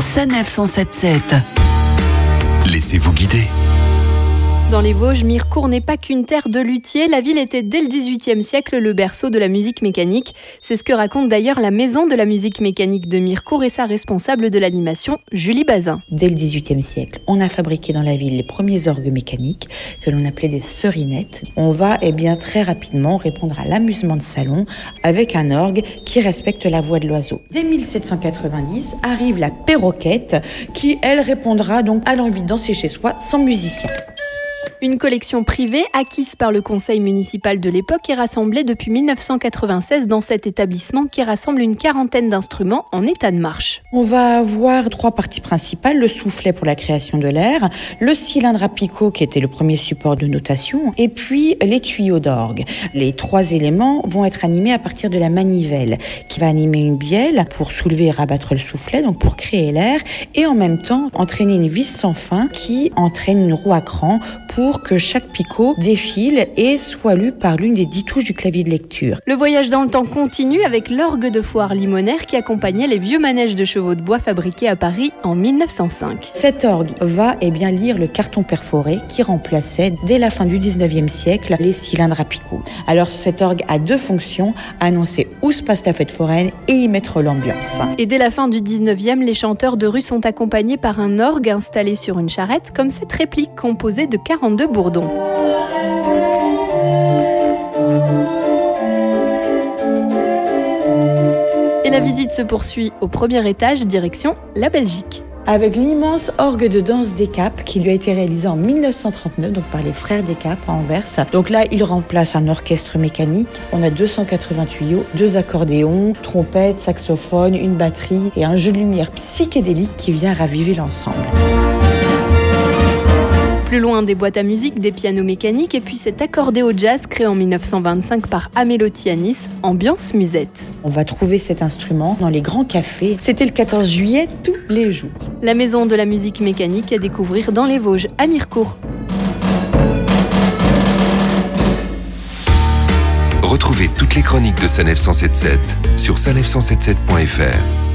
Sanef 177. Laissez-vous guider. Dans les Vosges, Mirecourt n'est pas qu'une terre de luthiers. La ville était dès le XVIIIe siècle le berceau de la musique mécanique. C'est ce que raconte d'ailleurs la maison de la musique mécanique de Mirecourt et sa responsable de l'animation, Julie Bazin. Dès le XVIIIe siècle, on a fabriqué dans la ville les premiers orgues mécaniques que l'on appelait des serinettes. On va eh bien très rapidement répondre à l'amusement de salon avec un orgue qui respecte la voix de l'oiseau. Dès 1790 arrive la perroquette qui elle répondra donc à l'envie de danser chez soi sans musicien. Une collection privée acquise par le conseil municipal de l'époque est rassemblée depuis 1996 dans cet établissement qui rassemble une quarantaine d'instruments en état de marche. On va avoir trois parties principales, le soufflet pour la création de l'air, le cylindre à picot qui était le premier support de notation, et puis les tuyaux d'orgue. Les trois éléments vont être animés à partir de la manivelle qui va animer une bielle pour soulever et rabattre le soufflet, donc pour créer l'air, et en même temps entraîner une vis sans fin qui entraîne une roue à cran pour que chaque picot défile et soit lu par l'une des dix touches du clavier de lecture. Le voyage dans le temps continue avec l'orgue de foire limonaire qui accompagnait les vieux manèges de chevaux de bois fabriqués à Paris en 1905. Cet orgue va eh bien, lire le carton perforé qui remplaçait dès la fin du 19e siècle les cylindres à picot. Alors cet orgue a deux fonctions, annoncer où se passe la fête foraine et y mettre l'ambiance. Et dès la fin du 19e, les chanteurs de rue sont accompagnés par un orgue installé sur une charrette comme cette réplique composée de 40 de Bourdon. Et la visite se poursuit au premier étage, direction la Belgique avec l'immense orgue de danse des Capes qui lui a été réalisé en 1939 donc par les frères des Capes à Anvers. Donc là, il remplace un orchestre mécanique. On a 280 tuyaux, deux accordéons, trompettes, saxophones, une batterie et un jeu de lumière psychédélique qui vient raviver l'ensemble. Plus loin, des boîtes à musique, des pianos mécaniques et puis cet accordéo jazz créé en 1925 par Amélotti Nice, ambiance musette. On va trouver cet instrument dans les grands cafés. C'était le 14 juillet tous les jours. La maison de la musique mécanique à découvrir dans les Vosges, à Mirecourt. Retrouvez toutes les chroniques de Sanef 177 sur sanef177.fr.